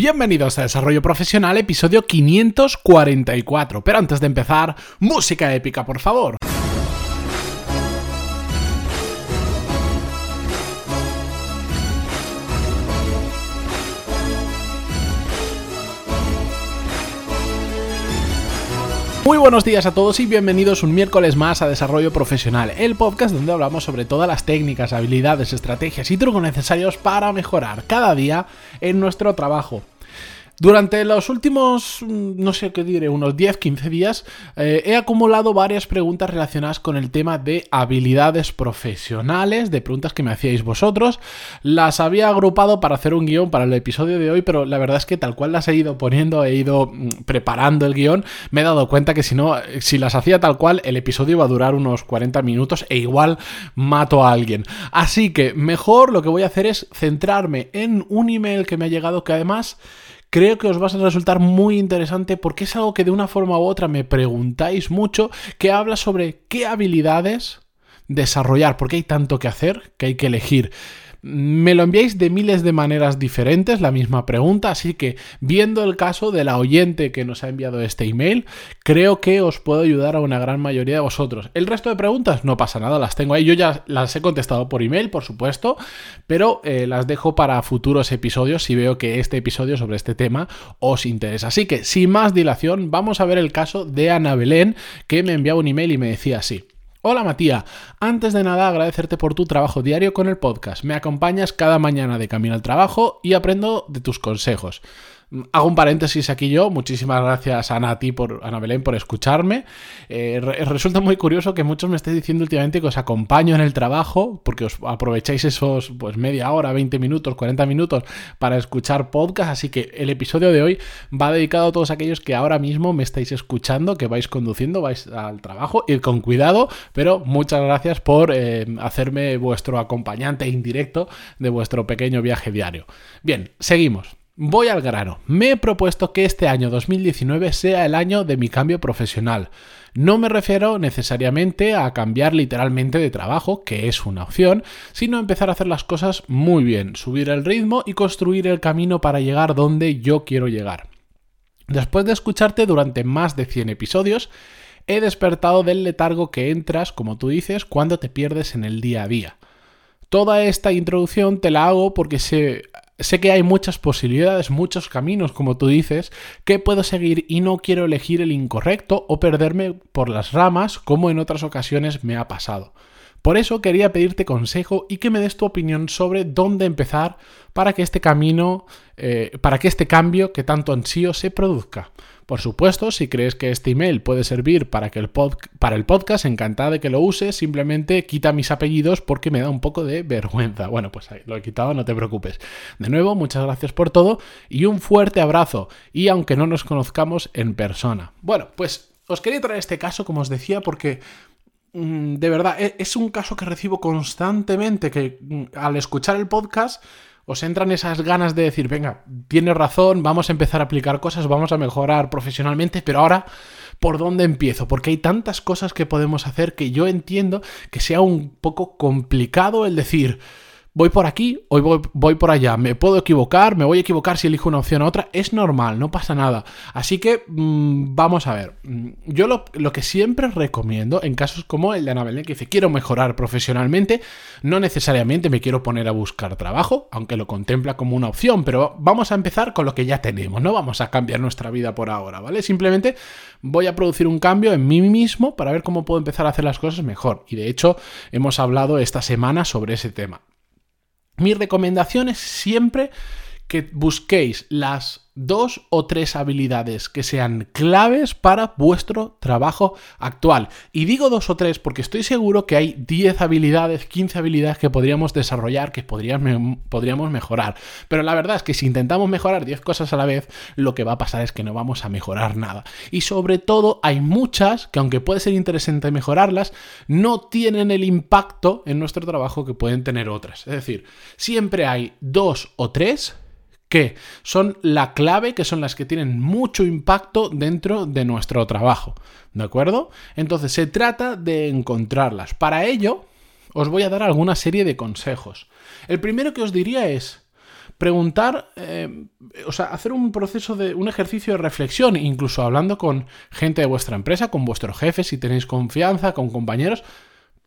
Bienvenidos a Desarrollo Profesional, episodio 544. Pero antes de empezar, música épica, por favor. Muy buenos días a todos y bienvenidos un miércoles más a Desarrollo Profesional, el podcast donde hablamos sobre todas las técnicas, habilidades, estrategias y trucos necesarios para mejorar cada día en nuestro trabajo. Durante los últimos, mm, no sé qué diré, unos 10-15 días, eh, he acumulado varias preguntas relacionadas con el tema de habilidades profesionales, de preguntas que me hacíais vosotros. Las había agrupado para hacer un guion para el episodio de hoy, pero la verdad es que tal cual las he ido poniendo, he ido mm, preparando el guion, me he dado cuenta que si no, si las hacía tal cual, el episodio iba a durar unos 40 minutos e igual mato a alguien. Así que mejor lo que voy a hacer es centrarme en un email que me ha llegado que además creo que os va a resultar muy interesante porque es algo que de una forma u otra me preguntáis mucho, que habla sobre qué habilidades desarrollar, porque hay tanto que hacer que hay que elegir. Me lo enviáis de miles de maneras diferentes, la misma pregunta, así que viendo el caso de la oyente que nos ha enviado este email, creo que os puedo ayudar a una gran mayoría de vosotros. El resto de preguntas no pasa nada, las tengo ahí, yo ya las he contestado por email, por supuesto, pero eh, las dejo para futuros episodios si veo que este episodio sobre este tema os interesa. Así que, sin más dilación, vamos a ver el caso de Ana Belén, que me enviaba un email y me decía así. Hola Matías, antes de nada agradecerte por tu trabajo diario con el podcast. Me acompañas cada mañana de camino al trabajo y aprendo de tus consejos. Hago un paréntesis aquí yo. Muchísimas gracias a Nati por Ana Belén por escucharme. Eh, resulta muy curioso que muchos me estéis diciendo últimamente que os acompaño en el trabajo, porque os aprovecháis esos pues media hora, 20 minutos, 40 minutos para escuchar podcast. Así que el episodio de hoy va dedicado a todos aquellos que ahora mismo me estáis escuchando, que vais conduciendo, vais al trabajo, ir con cuidado, pero muchas gracias por eh, hacerme vuestro acompañante indirecto de vuestro pequeño viaje diario. Bien, seguimos. Voy al grano. Me he propuesto que este año 2019 sea el año de mi cambio profesional. No me refiero necesariamente a cambiar literalmente de trabajo, que es una opción, sino empezar a hacer las cosas muy bien, subir el ritmo y construir el camino para llegar donde yo quiero llegar. Después de escucharte durante más de 100 episodios, he despertado del letargo que entras, como tú dices, cuando te pierdes en el día a día. Toda esta introducción te la hago porque se Sé que hay muchas posibilidades, muchos caminos, como tú dices, que puedo seguir y no quiero elegir el incorrecto o perderme por las ramas como en otras ocasiones me ha pasado. Por eso quería pedirte consejo y que me des tu opinión sobre dónde empezar para que este camino, eh, para que este cambio que tanto ansío se produzca. Por supuesto, si crees que este email puede servir para, que el para el podcast, encantada de que lo uses, simplemente quita mis apellidos porque me da un poco de vergüenza. Bueno, pues ahí lo he quitado, no te preocupes. De nuevo, muchas gracias por todo y un fuerte abrazo, y aunque no nos conozcamos en persona. Bueno, pues os quería traer este caso, como os decía, porque de verdad, e, es un caso que recibo constantemente, que mm, al escuchar el podcast os entran esas ganas de decir, venga, tienes razón, vamos a empezar a aplicar cosas, vamos a mejorar profesionalmente, pero ahora, ¿por dónde empiezo? Porque hay tantas cosas que podemos hacer que yo entiendo que sea un poco complicado el decir, voy por aquí, hoy voy, por allá, me puedo equivocar, me voy a equivocar si elijo una opción u otra, es normal, no pasa nada. Así que mm, vamos a ver, mm, yo lo, que siempre recomiendo en casos como el de Ana Belén, que dice quiero mejorar profesionalmente, no necesariamente me quiero poner a buscar trabajo, aunque lo contempla como una opción, pero vamos a empezar con lo que ya tenemos, no vamos a cambiar nuestra vida por ahora, ¿vale? Simplemente voy a producir un cambio en mí mismo para ver cómo puedo empezar a hacer las cosas mejor. Y de hecho hemos hablado esta semana sobre ese tema. Mi recomendación es siempre que busquéis las dos o tres habilidades que sean claves para vuestro trabajo actual. Y digo dos o tres porque estoy seguro que hay 10 habilidades, 15 habilidades que podríamos desarrollar, que podríamos mejorar. Pero la verdad es que si intentamos mejorar 10 cosas a la vez, lo que va a pasar es que no vamos a mejorar nada. Y sobre todo hay muchas que aunque puede ser interesante mejorarlas, no tienen el impacto en nuestro trabajo que pueden tener otras. Es decir, siempre hay dos o tres que son la clave, que son las que tienen mucho impacto dentro de nuestro trabajo. ¿De acuerdo? Entonces se trata de encontrarlas. Para ello, os voy a dar alguna serie de consejos. El primero que os diría es, preguntar, eh, o sea, hacer un proceso de un ejercicio de reflexión, incluso hablando con gente de vuestra empresa, con vuestros jefes, si tenéis confianza, con compañeros,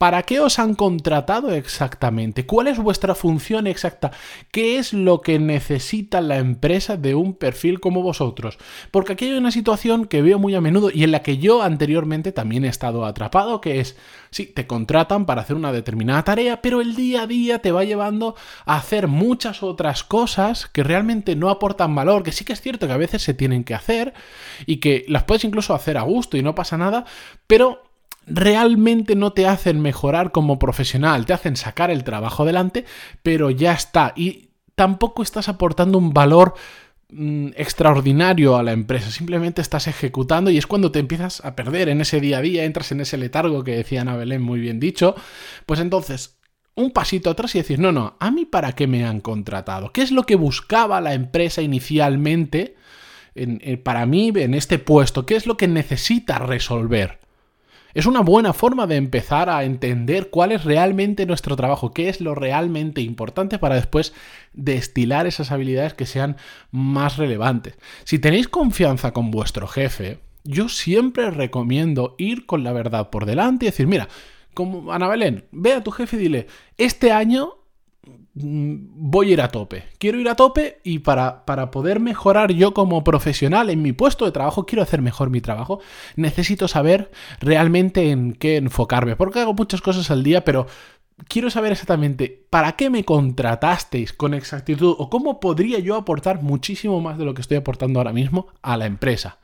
¿Para qué os han contratado exactamente? ¿Cuál es vuestra función exacta? ¿Qué es lo que necesita la empresa de un perfil como vosotros? Porque aquí hay una situación que veo muy a menudo y en la que yo anteriormente también he estado atrapado, que es, sí, te contratan para hacer una determinada tarea, pero el día a día te va llevando a hacer muchas otras cosas que realmente no aportan valor, que sí que es cierto que a veces se tienen que hacer y que las puedes incluso hacer a gusto y no pasa nada, pero realmente no te hacen mejorar como profesional, te hacen sacar el trabajo adelante, pero ya está. Y tampoco estás aportando un valor mm, extraordinario a la empresa, simplemente estás ejecutando y es cuando te empiezas a perder en ese día a día, entras en ese letargo que decía Ana Belén muy bien dicho, pues entonces un pasito atrás y decir, no, no, ¿a mí para qué me han contratado? ¿Qué es lo que buscaba la empresa inicialmente para mí en este puesto? ¿Qué es lo que necesita resolver? Es una buena forma de empezar a entender cuál es realmente nuestro trabajo, qué es lo realmente importante para después destilar esas habilidades que sean más relevantes. Si tenéis confianza con vuestro jefe, yo siempre recomiendo ir con la verdad por delante y decir, mira, como Ana Belén, ve a tu jefe y dile, este año voy a ir a tope. Quiero ir a tope y para, para, poder mejorar yo como profesional en mi puesto de trabajo, quiero hacer mejor mi trabajo, necesito saber realmente en qué enfocarme. Porque hago muchas cosas al día, pero quiero saber exactamente para qué me contratasteis con exactitud o cómo podría yo aportar muchísimo más de lo que estoy aportando ahora mismo a la empresa.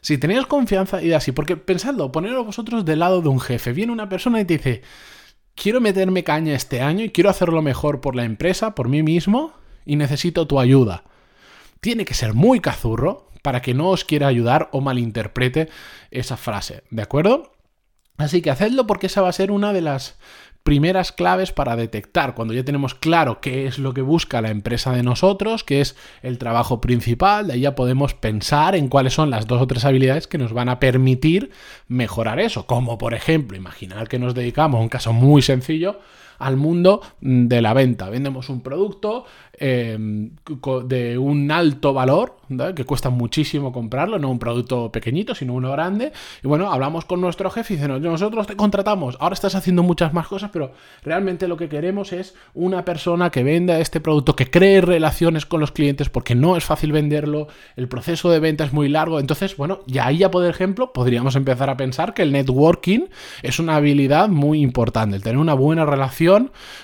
Si tenéis confianza, y así, porque pensadlo, poneros vosotros del lado de un jefe. Viene una persona y te dice, quiero meterme caña este año y quiero hacerlo mejor por la empresa, por mí mismo, y necesito tu ayuda. Tiene que ser muy cazurro para que no os quiera ayudar o malinterprete esa frase, ¿de acuerdo? Así que hacedlo porque esa va a ser una de las primeras claves para detectar cuando ya tenemos claro qué es lo que busca la empresa de nosotros, qué es el trabajo principal, de ahí ya podemos pensar en cuáles son las dos o tres habilidades que nos van a permitir mejorar eso, como por ejemplo, imaginar que nos dedicamos, un caso muy sencillo, al mundo de la venta. Vendemos un producto em, de un alto valor, que cuesta muchísimo comprarlo, no un producto pequeñito, sino uno grande. Y bueno, hablamos con nuestro jefe y dice, nosotros te contratamos, ahora estás haciendo muchas más cosas, pero realmente lo que queremos es una persona que venda este producto, que cree relaciones con los clientes, porque no es fácil venderlo, el proceso de venta es muy largo. Entonces, bueno, ya ahí ya por ejemplo, podríamos empezar a pensar que el networking es una habilidad muy importante, el tener una buena relación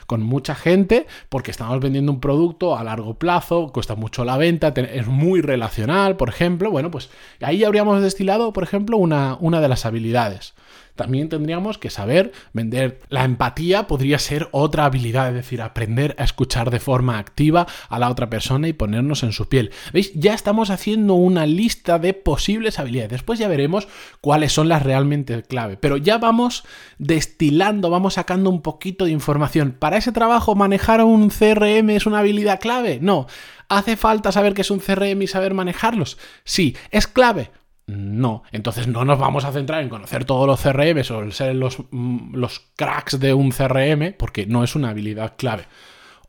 con mucha gente porque estamos vendiendo un producto a largo plazo, cuesta mucho la venta, es muy relacional, por ejemplo. Bueno, pues ahí habríamos destilado, por ejemplo, una, una de las habilidades también tendríamos que saber vender. La empatía podría ser otra habilidad, es decir, aprender a escuchar de forma activa a la otra persona y ponernos en su piel. ¿Veis? Ya estamos haciendo una lista de posibles habilidades. Después ya veremos cuáles son las realmente clave. Pero ya vamos destilando, vamos sacando un poquito de información. ¿Para ese trabajo manejar un CRM es una habilidad clave? No. ¿Hace falta saber qué es un CRM y saber manejarlos? Sí. ¿Es clave? No, entonces no nos vamos a centrar en conocer todos los CRMs o ser los, mm, los cracks de un CRM, porque no es una habilidad clave.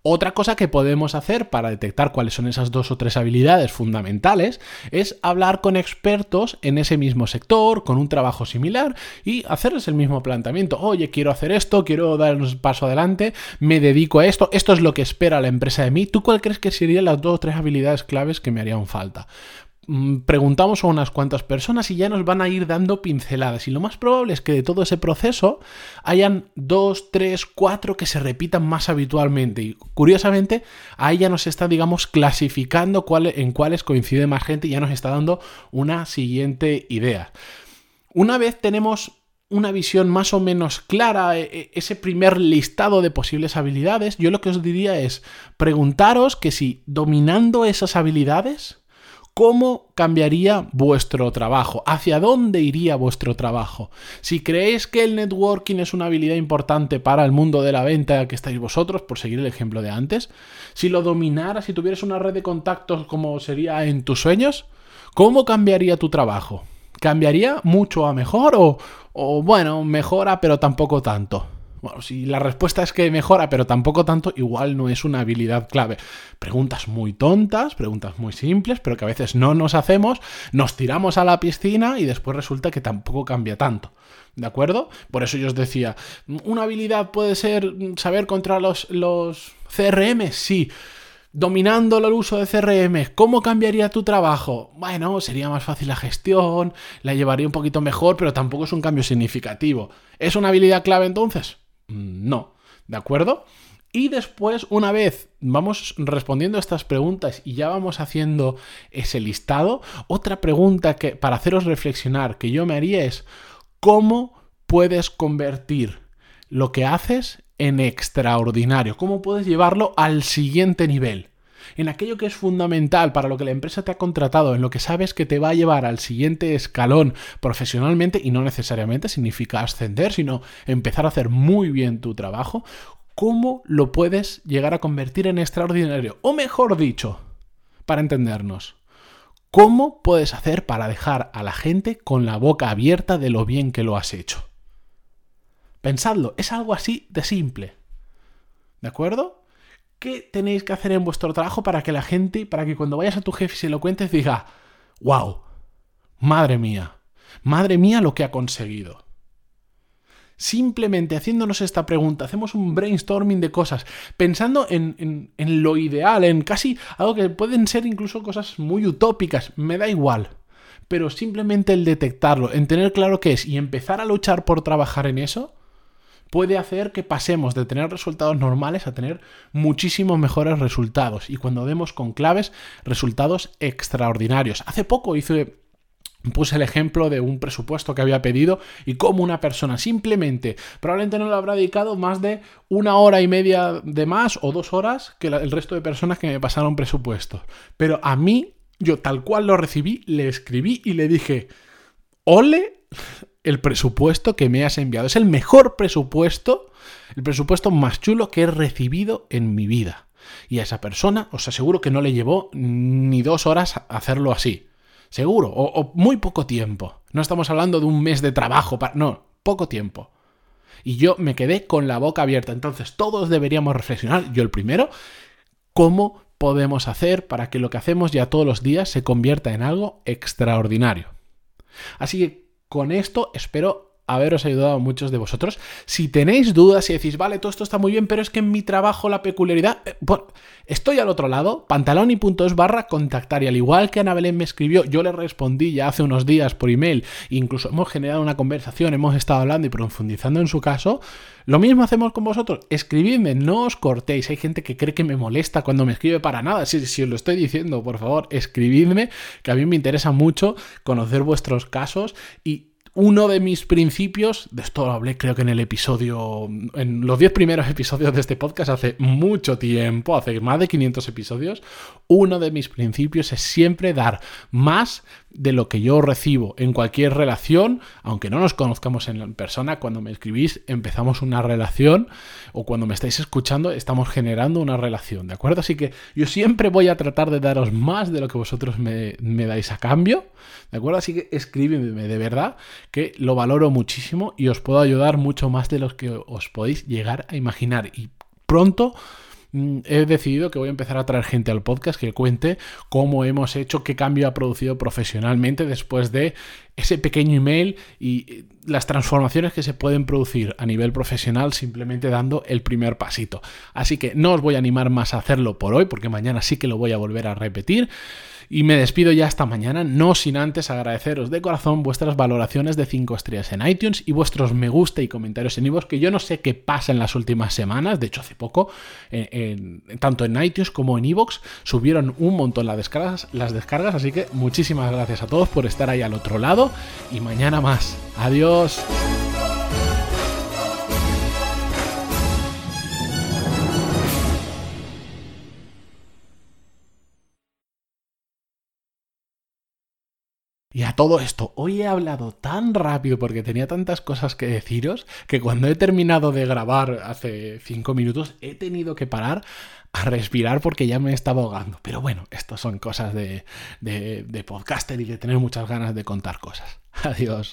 Otra cosa que podemos hacer para detectar cuáles son esas dos o tres habilidades fundamentales es hablar con expertos en ese mismo sector, con un trabajo similar y hacerles el mismo planteamiento. Oye, quiero hacer esto, quiero dar un paso adelante, me dedico a esto, esto es lo que espera la empresa de mí. ¿Tú cuál crees que serían las dos o tres habilidades claves que me harían falta? Mm, preguntamos a unas cuantas personas y ya nos van a ir dando pinceladas. Y lo más probable es que de todo ese proceso hayan dos, tres, cuatro que se repitan más habitualmente. Y curiosamente, ahí ya nos está, digamos, clasificando en cuáles coincide más gente y ya nos está dando una siguiente idea. Una vez tenemos una visión más o menos clara, e, e, ese primer listado de posibles habilidades, yo lo que os diría es preguntaros que si dominando esas habilidades, ¿Cómo cambiaría vuestro trabajo? ¿Hacia dónde iría vuestro trabajo? Si creéis que el networking es una habilidad importante para el mundo de la venta que estáis vosotros, por seguir el ejemplo de antes, si lo dominaras, si tuvieras una red de contactos como sería en tus sueños, ¿cómo cambiaría tu trabajo? ¿Cambiaría mucho a mejor o, o bueno, mejora pero tampoco tanto? Bueno, si la respuesta es que mejora, pero tampoco tanto, igual no es una habilidad clave. Preguntas muy tontas, preguntas muy simples, pero que a veces no nos hacemos, nos tiramos a la piscina y después resulta que tampoco cambia tanto. ¿De acuerdo? Por eso yo os decía, ¿una habilidad puede ser saber contra los, los CRM? Sí dominando el uso de CRM, ¿cómo cambiaría tu trabajo? Bueno, sería más fácil la gestión, la llevaría un poquito mejor, pero tampoco es un cambio significativo. ¿Es una habilidad clave entonces? Mm, no, ¿de acuerdo? Y después, una vez vamos respondiendo a estas preguntas y ya vamos haciendo ese listado, otra pregunta que para haceros reflexionar que yo me haría es ¿cómo puedes convertir lo que haces en extraordinario? ¿Cómo puedes llevarlo al siguiente nivel? En aquello que es fundamental para lo que la empresa te ha contratado, en lo que sabes que te va a llevar al siguiente escalón profesionalmente y no necesariamente significa ascender, sino empezar a hacer muy bien tu trabajo, ¿cómo lo puedes llegar a convertir en extraordinario? O mejor dicho, para entendernos, ¿cómo puedes hacer para dejar a la gente con la boca abierta de lo bien que lo has hecho? Pensadlo, es algo así de simple. ¿De acuerdo? ¿Qué tenéis que hacer en vuestro trabajo para que la gente, para que cuando vayas a tu jefe y se lo cuentes, diga, wow, madre mía, madre mía lo que ha conseguido? Simplemente haciéndonos esta pregunta, hacemos un brainstorming de cosas, pensando en, en lo ideal, en casi algo que pueden ser incluso cosas muy utópicas, me da igual pero simplemente el detectarlo, en tener claro qué es y empezar a luchar por trabajar en eso, puede hacer que pasemos de tener resultados normales a tener muchísimos mejores resultados. Y cuando vemos con claves, resultados extraordinarios. Hace poco hice Puse el ejemplo de un presupuesto que había pedido y cómo una persona simplemente, probablemente no le habrá dedicado más de una hora y media de más o dos horas que el resto de personas que me pasaron presupuestos. Pero a mí, yo tal cual lo recibí, le escribí y le dije, ole el presupuesto que me has enviado. Es el mejor presupuesto, el presupuesto más chulo que he recibido en mi vida. Y a esa persona os aseguro que no le llevó ni dos horas hacerlo así. Seguro, o, muy poco tiempo. No estamos hablando de un mes de trabajo, para, no, poco tiempo. Y yo me quedé con la boca abierta. Entonces todos deberíamos reflexionar, yo el primero, cómo podemos hacer para que lo que hacemos ya todos los días se convierta en algo extraordinario. Así que con esto espero haberos ayudado a muchos de vosotros. Si tenéis dudas y decís, vale, todo esto está muy bien, pero es que en mi trabajo la peculiaridad... Eh, bueno, estoy al otro lado, pantaloni.es barra contactar y al igual que Ana Belén me escribió, yo le respondí ya hace unos días por email, incluso hemos generado una conversación, hemos estado hablando y profundizando en su caso. Lo mismo hacemos con vosotros, escribidme, no os cortéis. Hay gente que cree que me molesta cuando me escribe para nada. Si, si os lo estoy diciendo, por favor, escribidme, que a mí me interesa mucho conocer vuestros casos y uno de mis principios, de esto lo hablé creo que en el episodio, en los 10 primeros episodios de este podcast hace mucho tiempo, hace más de 500 episodios, uno de mis principios es siempre dar más de lo que yo recibo en cualquier relación, aunque no nos conozcamos en persona, cuando me escribís empezamos una relación o cuando me estáis escuchando estamos generando una relación, ¿de acuerdo? Así que yo siempre voy a tratar de daros más de lo que vosotros me, dais a cambio, ¿de acuerdo? Así que escríbeme de verdad que lo valoro muchísimo y os puedo ayudar mucho más de lo que os podéis llegar a imaginar y pronto he decidido que voy a empezar a traer gente al podcast que cuente cómo hemos hecho, qué cambio ha producido profesionalmente después de ese pequeño email y las transformaciones que se pueden producir a nivel profesional simplemente dando el primer pasito. Así que no os voy a animar más a hacerlo por hoy porque mañana sí que lo voy a volver a repetir. Y me despido ya hasta mañana, no sin antes agradeceros de corazón vuestras valoraciones de 5 estrellas en iTunes y vuestros me gusta y comentarios en iVoox, que yo no sé qué pasa en las últimas semanas, de hecho hace poco, tanto en iTunes como en iVoox, subieron un montón las descargas, las descargas, así que muchísimas gracias a todos por estar ahí al otro lado y mañana más. Adiós. Y a todo esto, hoy he hablado tan rápido porque tenía tantas cosas que deciros que cuando he terminado de grabar hace cinco minutos he tenido que parar a respirar porque ya me estaba ahogando. Pero bueno, esto son cosas de, de, de podcaster y de tener muchas ganas de contar cosas. Adiós.